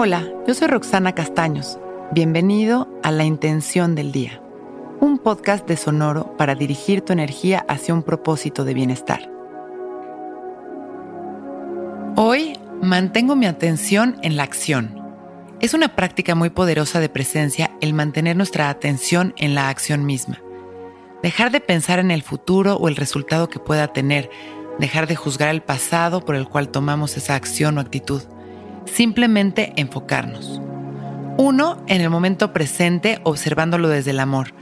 Hola, yo soy Roxana Castaños. Bienvenido a La Intención del Día, un podcast de Sonoro para dirigir tu energía hacia un propósito de bienestar. Hoy mantengo mi atención en la acción. Es una práctica muy poderosa de presencia el mantener nuestra atención en la acción misma. Dejar de pensar en el futuro o el resultado que pueda tener, dejar de juzgar el pasado por el cual tomamos esa acción o actitud simplemente enfocarnos. Uno, en el momento presente, observándolo desde el amor,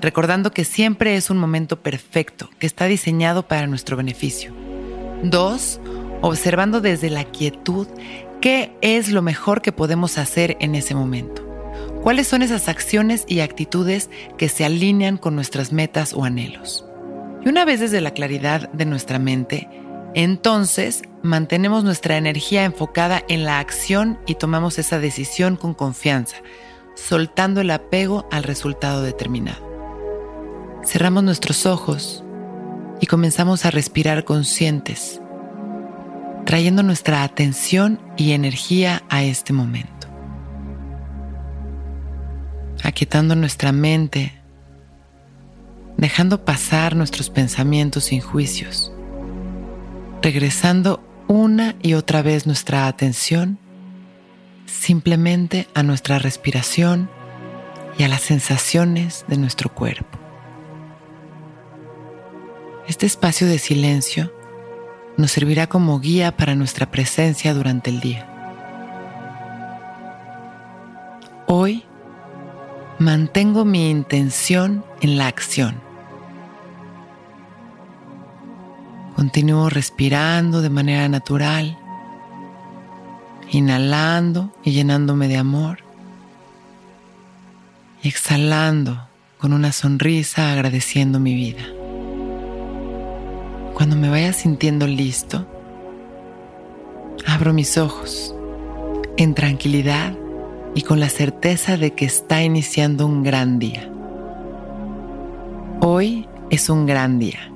recordando que siempre es un momento perfecto, que está diseñado para nuestro beneficio. Dos, observando desde la quietud qué es lo mejor que podemos hacer en ese momento. ¿Cuáles son esas acciones y actitudes que se alinean con nuestras metas o anhelos? Y una vez desde la claridad de nuestra mente, entonces mantenemos nuestra energía enfocada en la acción y tomamos esa decisión con confianza, soltando el apego al resultado determinado. Cerramos nuestros ojos y comenzamos a respirar conscientes, trayendo nuestra atención y energía a este momento. Aquietando nuestra mente, dejando pasar nuestros pensamientos sin juicios regresando una y otra vez nuestra atención simplemente a nuestra respiración y a las sensaciones de nuestro cuerpo. Este espacio de silencio nos servirá como guía para nuestra presencia durante el día. Hoy mantengo mi intención en la acción Continúo respirando de manera natural, inhalando y llenándome de amor, y exhalando con una sonrisa agradeciendo mi vida. Cuando me vaya sintiendo listo, abro mis ojos en tranquilidad y con la certeza de que está iniciando un gran día. Hoy es un gran día.